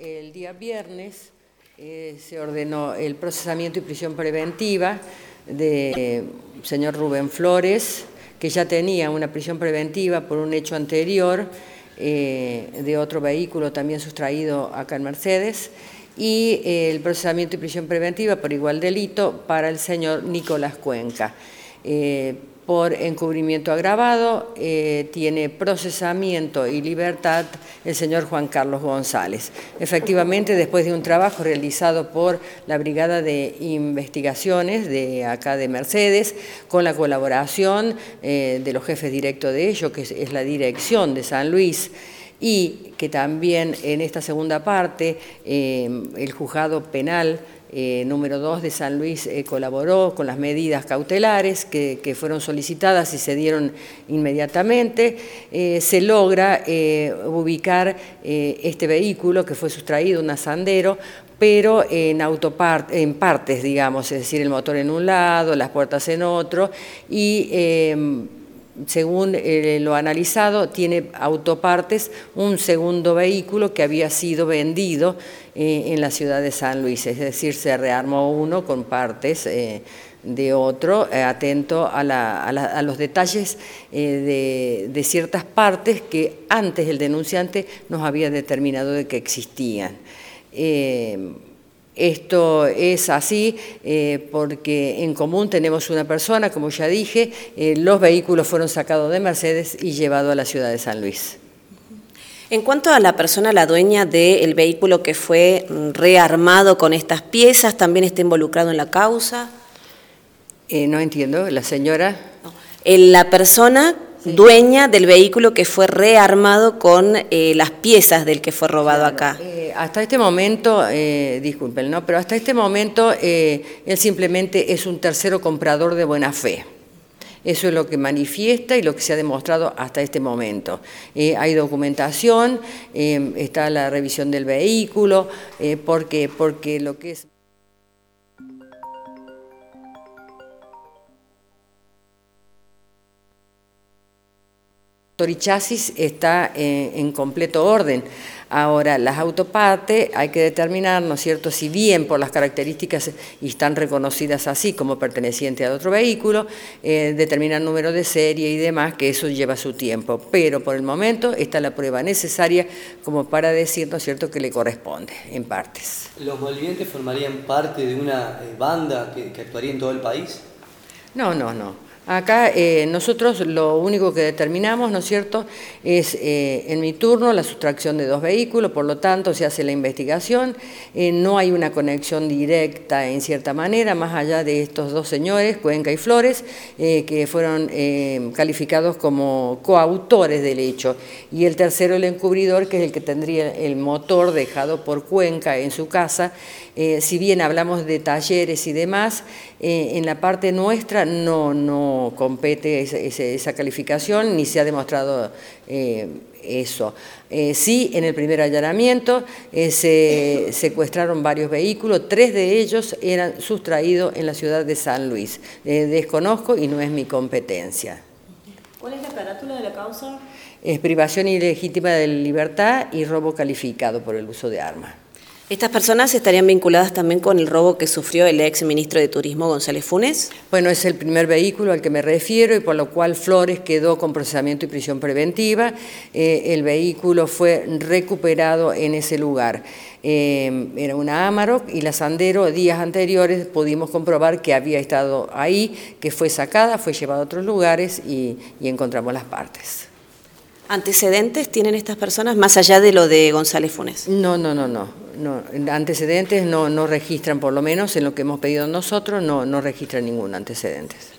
El día viernes eh, se ordenó el procesamiento y prisión preventiva de señor Rubén Flores, que ya tenía una prisión preventiva por un hecho anterior eh, de otro vehículo también sustraído acá en Mercedes, y eh, el procesamiento y prisión preventiva por igual delito para el señor Nicolás Cuenca por encubrimiento agravado, eh, tiene procesamiento y libertad el señor Juan Carlos González. Efectivamente, después de un trabajo realizado por la Brigada de Investigaciones de acá de Mercedes, con la colaboración eh, de los jefes directos de ello, que es, la dirección de San Luis, y que también en esta segunda parte eh, el juzgado penal eh, número 2 de San Luis eh, colaboró con las medidas cautelares que, fueron solicitadas y se dieron inmediatamente. Eh, se logra ubicar este vehículo que fue sustraído, un asandero, pero en, autopart en partes, digamos, es decir, el motor en un lado, las puertas en otro, y según eh, lo analizado, tiene autopartes un segundo vehículo que había sido vendido eh, en la ciudad de San Luis, es decir, se rearmó uno con partes eh, de otro, atento a, los detalles de, de, ciertas partes que antes el denunciante nos había determinado de que existían. Esto es así eh, porque en común tenemos una persona, como ya dije, eh, los vehículos fueron sacados de Mercedes y llevados a la ciudad de San Luis. En cuanto a la persona, la dueña del vehículo que fue rearmado con estas piezas, ¿también está involucrado en la causa? Eh, no entiendo, la señora... La persona dueña del vehículo que fue rearmado con eh, las piezas del que fue robado acá. Eh, hasta este momento, eh, disculpen, ¿no? pero hasta este momento él simplemente es un tercero comprador de buena fe. Eso es lo que manifiesta y lo que se ha demostrado hasta este momento. hay documentación, está la revisión del vehículo, porque, porque lo que es... chasis está eh, en, completo orden. Ahora, las autopartes hay que determinar, ¿no es cierto?, si bien por las características y están reconocidas así como pertenecientes a otro vehículo, eh, determinar número de serie y demás, que eso lleva su tiempo. Pero por el momento está la prueba necesaria como para decir, ¿no es cierto?, que le corresponde en partes. ¿Los malvivientes formarían parte de una eh, banda que actuaría en todo el país? No, no, no. Acá eh, nosotros lo único que determinamos, ¿no es cierto?, es eh, en mi turno la sustracción de dos vehículos, por lo tanto se hace la investigación, eh, no hay una conexión directa en cierta manera, más allá de estos dos señores, Cuenca y Flores, que fueron calificados como coautores del hecho, y el tercero el encubridor, que es el que tendría el motor dejado por Cuenca en su casa, si bien hablamos de talleres y demás, en la parte nuestra no, no compete esa, calificación ni se ha demostrado eh, eso. Eh, sí, en el primer allanamiento eh, se secuestraron varios vehículos, tres de ellos eran sustraídos en la ciudad de San Luis. desconozco y no es mi competencia. ¿Cuál es la carátula de la causa? Es privación ilegítima de libertad y robo calificado por el uso de armas. ¿Estas personas estarían vinculadas también con el robo que sufrió el ex ministro de Turismo González Funes? Bueno, es el primer vehículo al que me refiero y por lo cual Flores quedó con procesamiento y prisión preventiva. Eh, el vehículo fue recuperado en ese lugar. Eh, era una Amarok y la Sandero días anteriores pudimos comprobar que había estado ahí, que fue sacada, fue llevada a otros lugares y encontramos las partes. ¿Antecedentes tienen estas personas más allá de lo de González Funes? No, no, no, no. No. Antecedentes no, no registran, por lo menos en lo que hemos pedido nosotros, no, no registran ningún antecedentes.